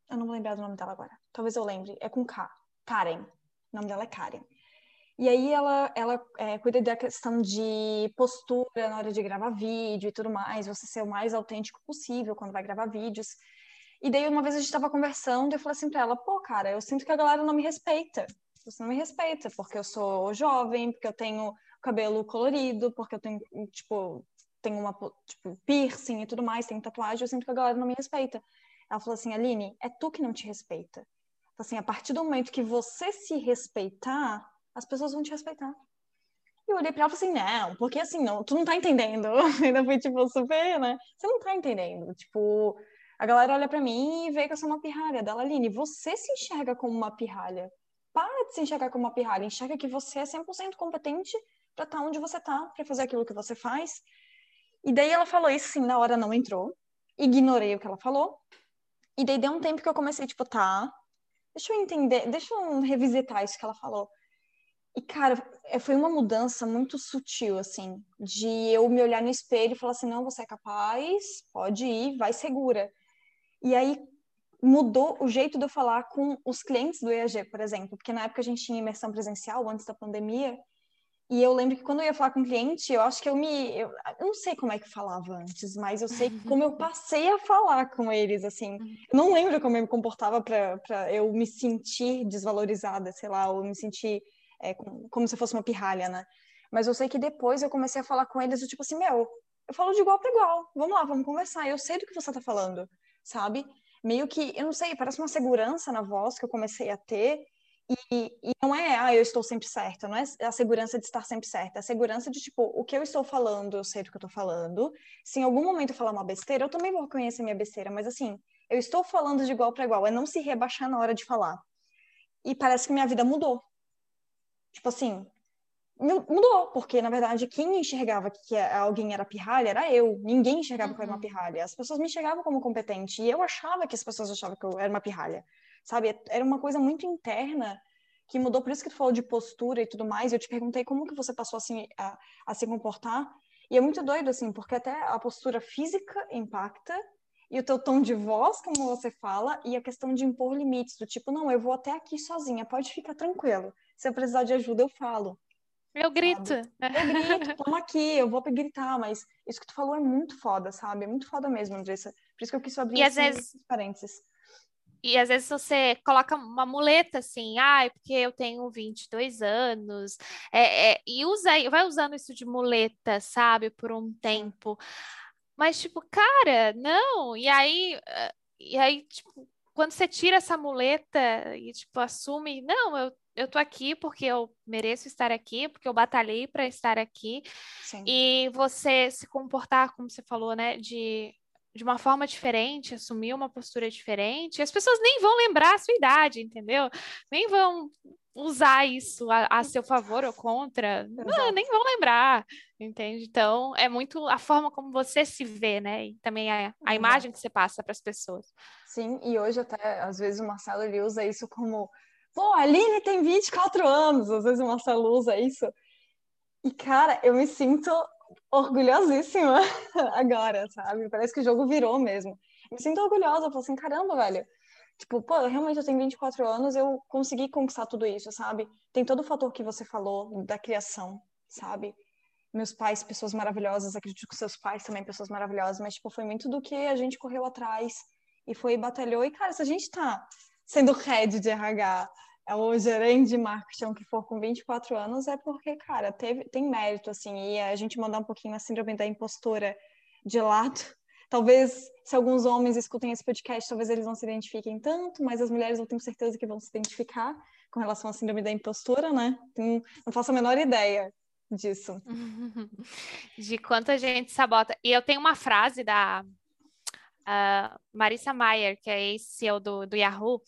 Eu não vou lembrar do nome dela agora. Talvez eu lembre. É com K. Karen. O nome dela é Karen. E aí ela, ela é, cuida da questão de postura na hora de gravar vídeo e tudo mais, você ser o mais autêntico possível quando vai gravar vídeos. E daí uma vez a gente estava conversando e eu falei assim para ela, pô, cara, eu sinto que a galera não me respeita. Você não me respeita porque eu sou jovem, porque eu tenho cabelo colorido, porque eu tenho, tipo, tenho uma, tipo, piercing e tudo mais, tenho tatuagem, eu sinto que a galera não me respeita. Ela falou assim, Aline, é tu que não te respeita. Assim, a partir do momento que você se respeitar, as pessoas vão te respeitar. E eu olhei pra ela e falei assim, não, porque assim, não, tu não tá entendendo. Ainda foi, tipo, super, né? Você não tá entendendo. Tipo, a galera olha pra mim e vê que eu sou uma pirralha. Dela, Aline, você se enxerga como uma pirralha. Para de se enxergar como uma pirralha. Enxerga que você é 100% competente pra estar tá onde você tá, pra fazer aquilo que você faz. E daí ela falou isso, assim, na hora não entrou. Ignorei o que ela falou. E daí deu um tempo que eu comecei, tipo, tá, deixa eu entender, deixa eu revisitar isso que ela falou. E, cara, é, foi uma mudança muito sutil, assim, de eu me olhar no espelho e falar assim: não, você é capaz, pode ir, vai segura. E aí mudou o jeito de eu falar com os clientes do EAG, por exemplo, porque na época a gente tinha imersão presencial antes da pandemia. E eu lembro que quando eu ia falar com o cliente, eu acho que eu me. Eu, eu não sei como é que falava antes, mas eu sei como eu passei a falar com eles, assim. Eu não lembro como eu me comportava para eu me sentir desvalorizada, sei lá, ou me sentir é, como se fosse uma pirralha, né? Mas eu sei que depois eu comecei a falar com eles, do tipo assim, meu, eu falo de igual para igual. Vamos lá, vamos conversar. Eu sei do que você tá falando, sabe? Meio que, eu não sei, parece uma segurança na voz que eu comecei a ter. E, e não é, ah, eu estou sempre certa, não é a segurança de estar sempre certa, é a segurança de, tipo, o que eu estou falando, eu sei do que eu estou falando. Se em algum momento eu falar uma besteira, eu também vou conhecer minha besteira, mas assim, eu estou falando de igual para igual, é não se rebaixar na hora de falar. E parece que minha vida mudou. Tipo assim, mudou, porque na verdade quem enxergava que alguém era pirralha era eu. Ninguém enxergava uhum. que eu era uma uhum. pirralha. As pessoas me enxergavam como competente e eu achava que as pessoas achavam que eu era uma pirralha. Sabe? Era uma coisa muito interna que mudou, por isso que tu falou de postura e tudo mais. Eu te perguntei como que você passou assim a, a se comportar. E é muito doido assim, porque até a postura física impacta e o teu tom de voz, como você fala, e a questão de impor limites, do tipo, não, eu vou até aqui sozinha, pode ficar tranquilo. Se eu precisar de ajuda, eu falo. Eu grito. Sabe? Eu grito, toma aqui, eu vou gritar, mas isso que tu falou é muito foda, sabe? É muito foda mesmo, Andressa. Por isso que eu quis abrir e às vezes... parênteses. E às vezes você coloca uma muleta assim, ah, é porque eu tenho 22 anos, é, é, e usa, vai usando isso de muleta, sabe, por um tempo. Mas, tipo, cara, não. E aí, eh, e aí, tipo, quando você tira essa muleta e, tipo, assume, não, eu eu tô aqui porque eu mereço estar aqui, porque eu batalhei para estar aqui. Sim. E você se comportar, como você falou, né, de, de uma forma diferente, assumir uma postura diferente, as pessoas nem vão lembrar a sua idade, entendeu? Nem vão usar isso a, a seu favor ou contra, não, nem vão lembrar, entende? Então, é muito a forma como você se vê, né? E também a, a imagem que você passa para as pessoas. Sim, e hoje até, às vezes, o Marcelo, ele usa isso como pô, a Aline tem 24 anos, às vezes o Marcelo usa isso. E, cara, eu me sinto orgulhosíssima agora, sabe? Parece que o jogo virou mesmo. Me sinto orgulhosa, eu falo assim, caramba, velho. Tipo, pô, realmente eu tenho 24 anos, eu consegui conquistar tudo isso, sabe? Tem todo o fator que você falou da criação, sabe? Meus pais, pessoas maravilhosas, acredito que seus pais também, pessoas maravilhosas, mas, tipo, foi muito do que a gente correu atrás e foi batalhou. E, cara, se a gente tá sendo head de RH é o gerente de marketing que for com 24 anos, é porque, cara, teve, tem mérito, assim, e a gente mandar um pouquinho a síndrome da impostora de lado. Talvez, se alguns homens escutem esse podcast, talvez eles não se identifiquem tanto, mas as mulheres eu tenho certeza que vão se identificar com relação à síndrome da impostura, né? Não, não faço a menor ideia disso. De quanta gente sabota. E eu tenho uma frase da a Marissa Mayer, que é ex-CEO do, do Yahoo,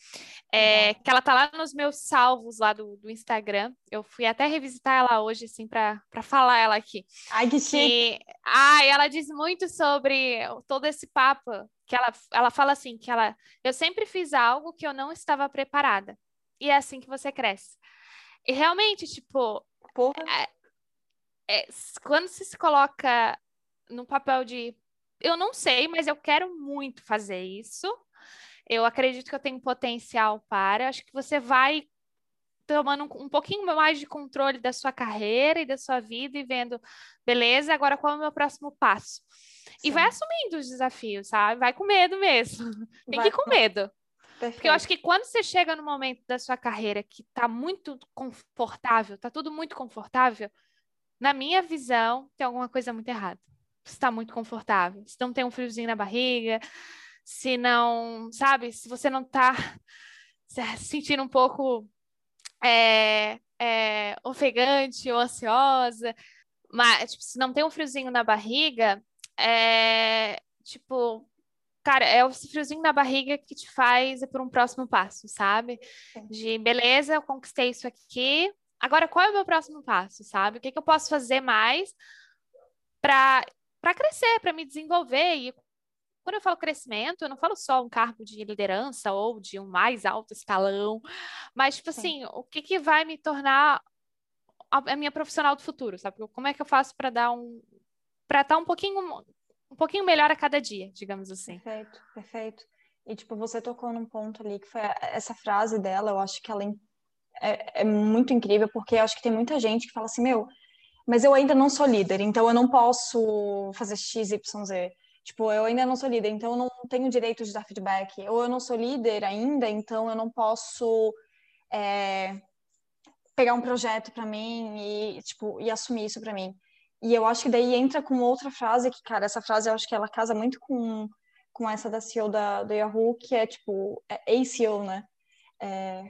é, que ela tá lá nos meus salvos lá do, do Instagram. Eu fui até revisitar ela hoje, assim, para falar ela aqui. Ai, que chique! Ah, ela diz muito sobre todo esse papo, que ela, ela fala assim, que ela, eu sempre fiz algo que eu não estava preparada. E é assim que você cresce. E realmente, tipo, é, é, quando você se coloca no papel de eu não sei, mas eu quero muito fazer isso. Eu acredito que eu tenho potencial para. Acho que você vai tomando um, um, pouquinho mais de controle da sua carreira e da sua vida e vendo, beleza, agora qual é o meu próximo passo? Sim. E vai assumindo os desafios, sabe? Vai com medo mesmo. Tem que ir com medo. Perfeito. Porque eu acho que quando você chega no momento da sua carreira que tá muito confortável, tá tudo muito confortável, na minha visão, tem alguma coisa muito errada está muito confortável, se não tem um friozinho na barriga, se não, sabe, se você não está se sentindo um pouco é, é, ofegante ou ansiosa, mas tipo, se não tem um friozinho na barriga, é tipo, cara, é o friozinho na barriga que te faz ir para um próximo passo, sabe? De beleza, eu conquistei isso aqui. Agora, qual é o meu próximo passo, sabe? O que, que eu posso fazer mais para para crescer, para me desenvolver. E quando eu falo crescimento, eu não falo só um cargo de liderança ou de um mais alto escalão, mas, tipo Sim. assim, o que, que vai me tornar a, minha profissional do futuro, sabe? Como é que eu faço para dar um. para estar tá um pouquinho, um pouquinho melhor a cada dia, digamos assim. Perfeito, perfeito. E, tipo, você tocou num ponto ali que foi essa frase dela, eu acho que ela é, é muito incrível, porque eu acho que tem muita gente que fala assim, meu, mas eu ainda não sou líder, então eu não posso fazer X, Y, Z. Tipo, eu ainda não sou líder, então eu não tenho direito de dar feedback. Ou eu não sou líder ainda, então eu não posso é, pegar um projeto para mim e, tipo, e assumir isso para mim. E eu acho que daí entra com outra frase que, cara, essa frase eu acho que ela casa muito com, com essa da CEO da, do Yahoo, que é, tipo, é ACO, né? É,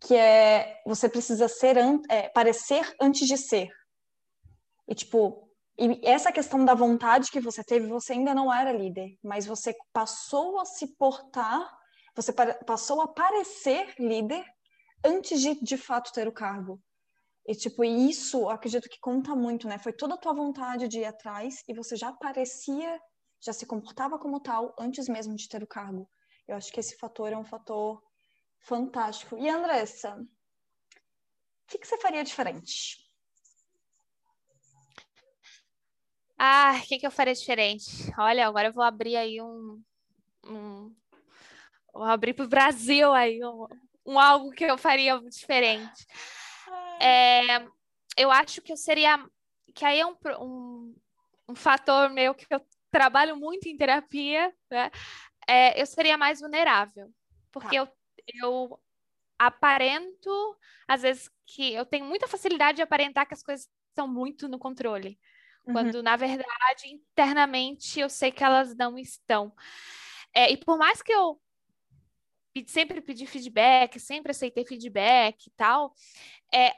que é você precisa ser an é, parecer antes de ser. E, tipo, e essa questão da vontade que você teve, você ainda não era líder, mas você passou a se portar, você passou a parecer líder antes de, de fato, ter o cargo. E, tipo, isso, acredito que conta muito, né? Foi toda a tua vontade de ir atrás e você já parecia, já se comportava como tal antes mesmo de ter o cargo. Eu acho que esse fator é um fator fantástico. E, Andressa, o que, que você faria diferente? Ah, o que, que eu faria diferente? Olha, agora eu vou abrir aí um. um vou abrir para o Brasil aí um, um algo que eu faria diferente. É, eu acho que eu seria. Que aí é um, um, um fator meu que eu trabalho muito em terapia, né? É, eu seria mais vulnerável. Porque tá. eu, eu aparento, às vezes, que eu tenho muita facilidade de aparentar que as coisas estão muito no controle. Uhum. Quando, na verdade, internamente eu sei que elas não estão. É, e por mais que eu sempre pedi feedback, sempre aceitei feedback e tal, é,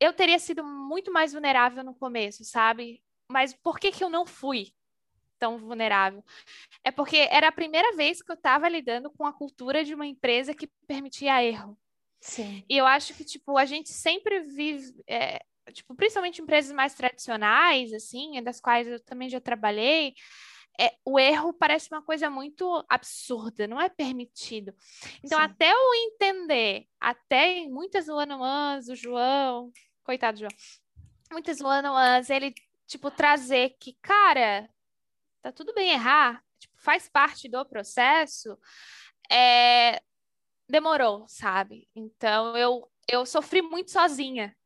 eu teria sido muito mais vulnerável no começo, sabe? Mas por que, que eu não fui tão vulnerável? É porque era a primeira vez que eu estava lidando com a cultura de uma empresa que permitia erro. Sim. E eu acho que, tipo, a gente sempre vive, é, tipo, principalmente empresas mais tradicionais, assim, das quais eu também já trabalhei, é, o erro parece uma coisa muito absurda, não é permitido. Então, Sim. até eu entender, até muitas one-on-ones, o João, coitado do João, muitas one-on-ones, ele, tipo, trazer que, cara, tá tudo bem errar, tipo, faz parte do processo, é, demorou, sabe? Então, eu, eu sofri muito sozinha,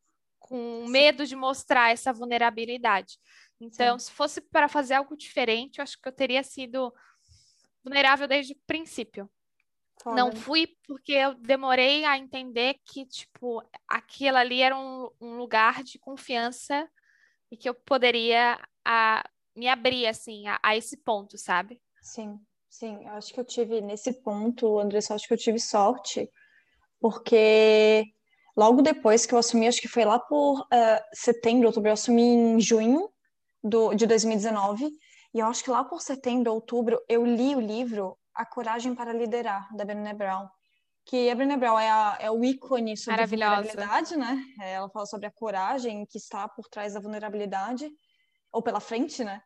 com medo de mostrar essa vulnerabilidade. Então, Sim. se fosse para fazer algo diferente, eu acho que eu teria sido vulnerável desde o princípio. Não fui porque eu demorei a entender que, tipo, aquilo ali era um, um lugar de confiança e que eu poderia a, me abrir, assim, a, a, esse ponto, sabe? Sim, sim. Eu acho que eu tive, nesse ponto, Andressa, acho que eu tive sorte, porque logo depois que eu assumi, acho que foi lá por uh, setembro, outubro, eu assumi em junho, do, de 2019, e eu acho que lá por setembro, outubro, eu li o livro A Coragem para Liderar, da Brené Brown. Que a Brené Brown é, a, é o ícone sobre a vulnerabilidade, né? É, ela fala sobre a coragem que está por trás da vulnerabilidade, ou pela frente, né?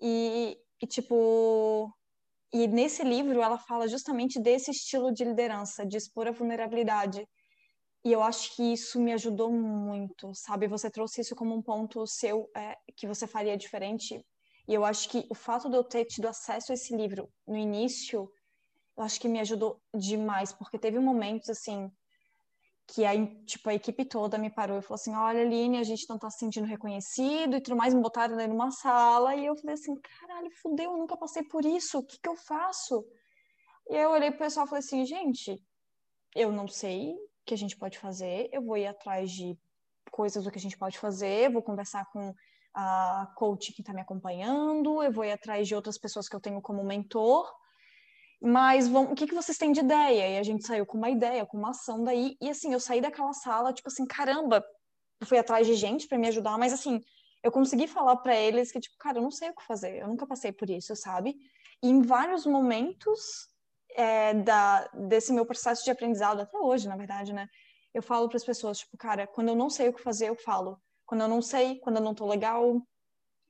E, e tipo, e nesse livro ela fala justamente desse estilo de liderança, de expor a vulnerabilidade. E eu acho que isso me ajudou muito, sabe? Você trouxe isso como um ponto seu é, que você faria diferente. E eu acho que o fato de eu ter tido acesso a esse livro no início, eu acho que me ajudou demais, porque teve momentos assim que a, tipo, a equipe toda me parou e falou assim: Olha, Aline, a gente não tá se sentindo reconhecido e tudo mais, me botaram dentro numa sala. E eu falei assim: Caralho, fudeu, eu nunca passei por isso, o que que eu faço? E eu olhei pro pessoal e falei assim: Gente, eu não sei que a gente pode fazer, eu vou ir atrás de coisas do que a gente pode fazer, vou conversar com a coach que está me acompanhando, eu vou ir atrás de outras pessoas que eu tenho como mentor, mas vão, o que, que vocês têm de ideia? E a gente saiu com uma ideia, com uma ação daí, e assim, eu saí daquela sala, tipo assim, caramba, eu fui atrás de gente para me ajudar, mas assim, eu consegui falar para eles que, tipo, cara, eu não sei o que fazer, eu nunca passei por isso, sabe? E em vários momentos é, da, desse meu processo de aprendizado, até hoje, na verdade, né? Eu falo para as pessoas, tipo, cara, quando eu não sei o que fazer, eu falo. Quando eu não sei, quando eu não tô legal,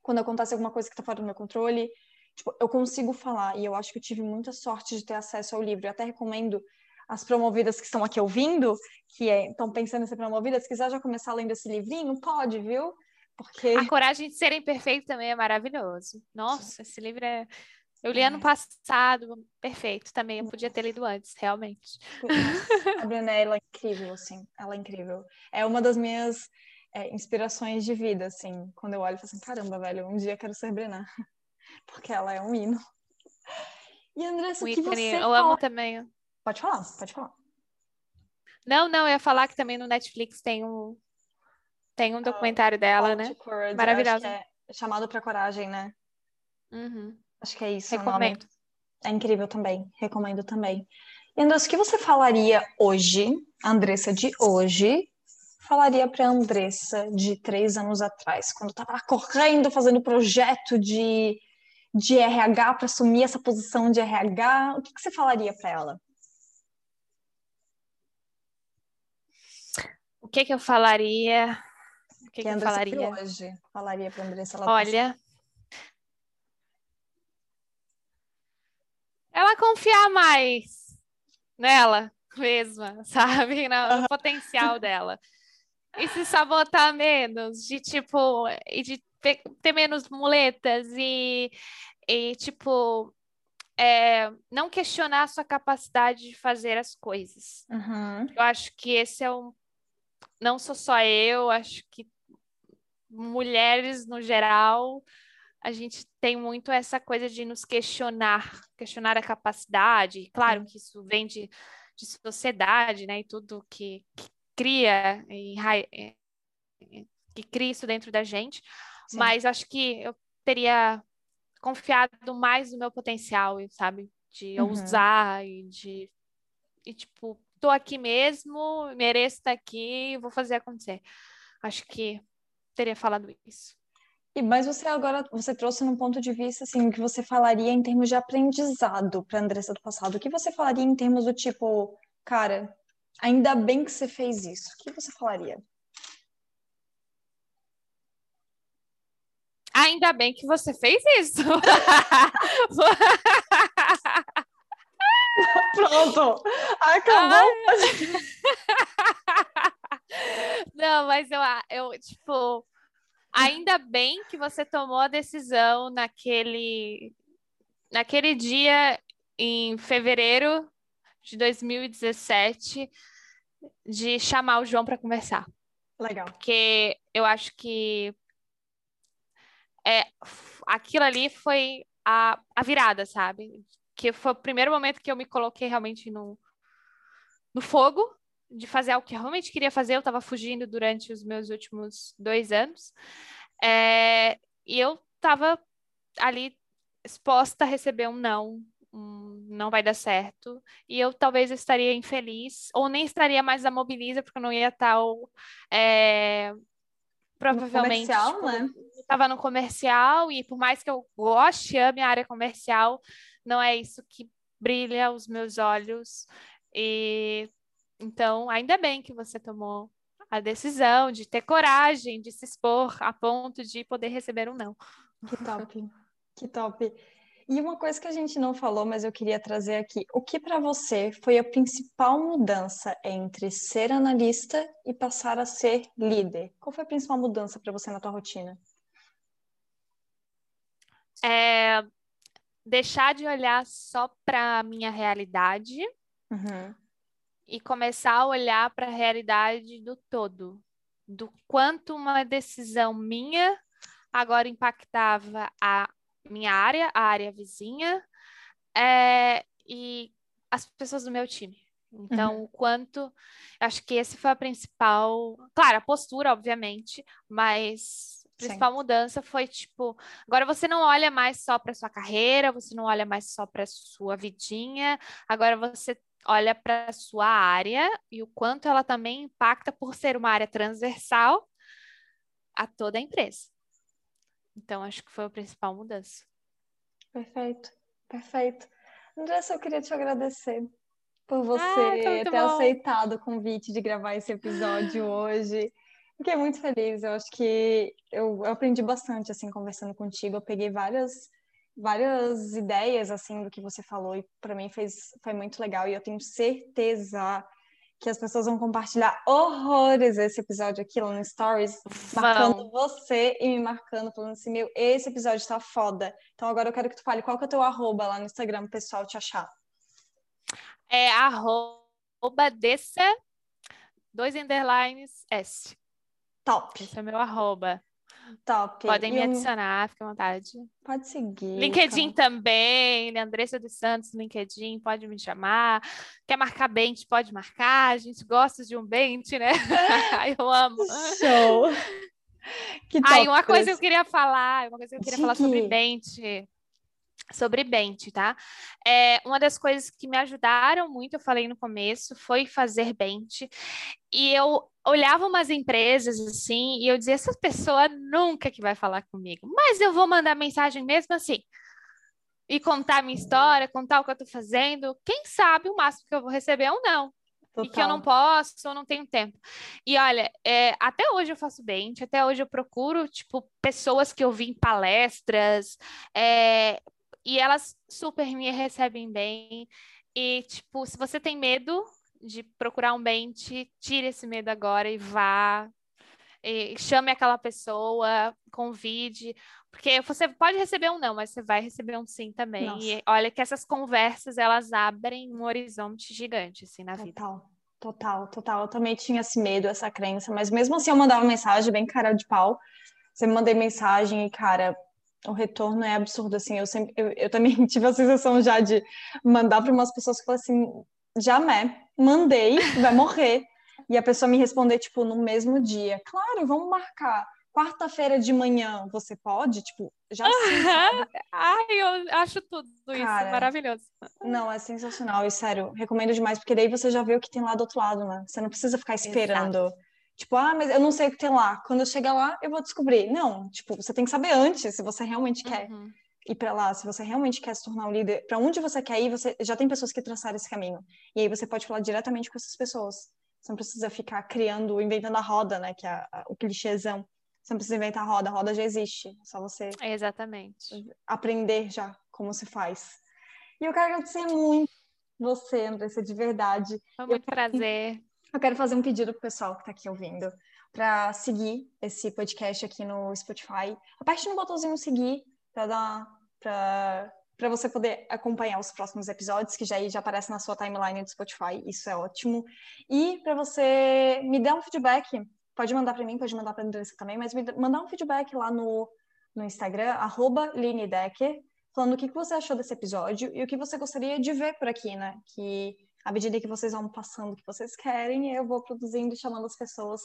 quando acontece alguma coisa que tá fora do meu controle, tipo, eu consigo falar. E eu acho que eu tive muita sorte de ter acesso ao livro. Eu até recomendo as promovidas que estão aqui ouvindo, que estão é, pensando em ser promovidas, se quiser já começar lendo esse livrinho, pode, viu? Porque... A coragem de ser imperfeito também é maravilhoso. Nossa, esse livro é eu li ano passado, perfeito também. Eu podia ter lido antes, realmente. A Brené, ela é incrível, assim. Ela é incrível. É uma das minhas é, inspirações de vida, assim. Quando eu olho, eu falo assim, caramba, velho, um dia eu quero ser Brené. Porque ela é um hino. E, Andressa, o que você Eu fala... amo também. Pode falar, pode falar. Não, não, eu ia falar que também no Netflix tem um, tem um ah, documentário dela, né? Courage, Maravilhosa. É chamado pra coragem, né? Uhum. Acho que é isso. Recomendo. É incrível também. Recomendo também. E Andressa, o que você falaria hoje, Andressa de hoje, falaria para Andressa de três anos atrás, quando estava correndo, fazendo projeto de, de RH para assumir essa posição de RH? O que, que você falaria para ela? O que, que eu falaria? O que, que, que eu falaria hoje? Falaria para Andressa. Olha, ela confiar mais nela mesma, sabe? No, no potencial dela. E se sabotar menos, de tipo, e de ter, ter menos muletas e, e tipo, é, não questionar a sua capacidade de fazer as coisas. Uhum. Eu acho que esse é um. Não sou só eu, acho que mulheres no geral a gente tem muito essa coisa de nos questionar, questionar a capacidade. Claro que isso vem de, de sociedade, né? E tudo que, que cria e, que cria isso dentro da gente. Sim. Mas acho que eu teria confiado mais no meu potencial, sabe? De uhum. usar e de e tipo, tô aqui mesmo, mereço estar aqui, vou fazer acontecer. Acho que teria falado isso. E mas você agora você trouxe num ponto de vista assim, o que você falaria em termos de aprendizado para Andressa do passado. O que você falaria em termos do tipo, cara, ainda bem que você fez isso. O que você falaria? Ainda bem que você fez isso. Pronto, acabou. Não, mas eu, eu tipo, Ainda bem que você tomou a decisão naquele, naquele dia em fevereiro de 2017 de chamar o João para conversar. Legal. Porque eu acho que é, aquilo ali foi a, a virada, sabe? Que foi o primeiro momento que eu me coloquei realmente no, no fogo de fazer algo que eu realmente queria fazer. Eu estava fugindo durante os meus últimos dois anos. É, e eu estava ali exposta a receber um não, um, não vai dar certo. E eu talvez estaria infeliz, ou nem estaria mais na Mobiliza, porque eu não ia estar. É, provavelmente. No comercial, tipo, né? Estava no comercial, e por mais que eu goste, ame a área comercial, não é isso que brilha os meus olhos. E então, ainda bem que você tomou a decisão de ter coragem de se expor a ponto de poder receber um não. Que top, que top. E uma coisa que a gente não falou, mas eu queria trazer aqui: o que para você foi a principal mudança entre ser analista e passar a ser líder? Qual foi a principal mudança para você na tua rotina? É deixar de olhar só para a minha realidade uhum e começar a olhar para a realidade do todo, do quanto uma decisão minha agora impactava a minha área, a área vizinha é, e as pessoas do meu time. Então, uhum. o quanto. Acho que esse foi a principal. Claro, a postura, obviamente, mas a principal Sim. mudança foi tipo: agora você não olha mais só para sua carreira, você não olha mais só para sua vidinha, agora você olha para a sua área e o quanto ela também impacta por ser uma área transversal a toda a empresa. Então, acho que foi a principal mudança. Perfeito, perfeito. Andressa, eu queria te agradecer por você ah, ter bom. aceitado o convite de gravar esse episódio hoje. Fiquei muito feliz. Eu acho que eu, eu aprendi bastante assim conversando contigo. Eu peguei várias várias ideias assim do que você falou e para mim fez foi muito legal e eu tenho certeza que as pessoas vão compartilhar horrores esse episódio aqui lá no Stories, vão. marcando você e me marcando, falando assim, meu, esse episódio tá foda. Então agora eu quero que tu fale qual que é o teu arroba lá no Instagram, pessoal te achar. É arroba dessa, dois underlines S. Top. Esse é meu arroba. Top. Podem e me adicionar, fica à vontade. Pode seguir. LinkedIn também, né? Andressa dos Santos, LinkedIn, pode me chamar. Quer marcar Bente, pode marcar. A gente gosta de um Bente, né? eu amo. Show. Que top, Aí, uma coisa que eu queria falar, uma coisa que eu queria falar sobre Bente sobre Bente, tá? É, uma das coisas que me ajudaram muito, eu falei no começo, foi fazer Bente. E eu olhava umas empresas assim e eu dizia: essa pessoa nunca que vai falar comigo, mas eu vou mandar mensagem mesmo assim. E contar minha história, contar o que eu tô fazendo. Quem sabe o máximo que eu vou receber ou não. Total. E que eu não posso, ou não tenho tempo. E olha, é, até hoje eu faço bem, até hoje eu procuro, tipo, pessoas que eu vi em palestras, é, e elas super me recebem bem. E, tipo, se você tem medo de procurar um bente, tire esse medo agora e vá. E chame aquela pessoa, convide, porque você pode receber um não, mas você vai receber um sim também. Nossa. E olha que essas conversas elas abrem um horizonte gigante assim na total, vida. Total, total, total. Eu também tinha esse medo, essa crença, mas mesmo assim eu mandava mensagem bem cara de pau. Você me mandei mensagem e cara, o retorno é absurdo, assim, eu sempre, eu, eu também tive a sensação já de mandar para umas pessoas que falam assim, jamais, mandei, vai morrer, e a pessoa me responder, tipo, no mesmo dia, claro, vamos marcar, quarta-feira de manhã, você pode? Tipo, já assim, Ai, eu acho tudo Cara, isso maravilhoso. Não, é sensacional, e sério, recomendo demais, porque daí você já vê o que tem lá do outro lado, né? Você não precisa ficar esperando... Exato Tipo, ah, mas eu não sei o que tem lá. Quando eu chegar lá, eu vou descobrir. Não, tipo, você tem que saber antes se você realmente quer uhum. Ir para lá, se você realmente quer se tornar um líder. Para onde você quer ir, você já tem pessoas que traçaram esse caminho. E aí você pode falar diretamente com essas pessoas. Você não precisa ficar criando, inventando a roda, né? Que é o clichêzão. Você não precisa inventar a roda, a roda já existe. É só você. Exatamente. Aprender já como se faz. E eu quero agradecer muito você, Andressa, de verdade. Foi muito eu... prazer. Eu quero fazer um pedido pro pessoal que está aqui ouvindo para seguir esse podcast aqui no Spotify. Aperte no botãozinho seguir para para você poder acompanhar os próximos episódios que já já aparece na sua timeline do Spotify. Isso é ótimo. E para você me dar um feedback, pode mandar para mim, pode mandar para a Andressa também, mas me mandar um feedback lá no, no Instagram, arroba Decker, falando o que, que você achou desse episódio e o que você gostaria de ver por aqui, né? Que à medida que vocês vão passando o que vocês querem, eu vou produzindo e chamando as pessoas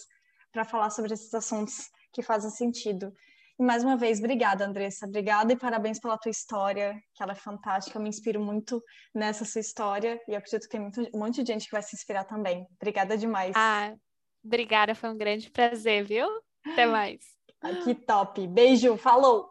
para falar sobre esses assuntos que fazem sentido. E mais uma vez, obrigada, Andressa. Obrigada e parabéns pela tua história, que ela é fantástica. Eu me inspiro muito nessa sua história e acredito que tem muito, um monte de gente que vai se inspirar também. Obrigada demais. Ah, obrigada, foi um grande prazer, viu? Até mais. Que top. Beijo, falou!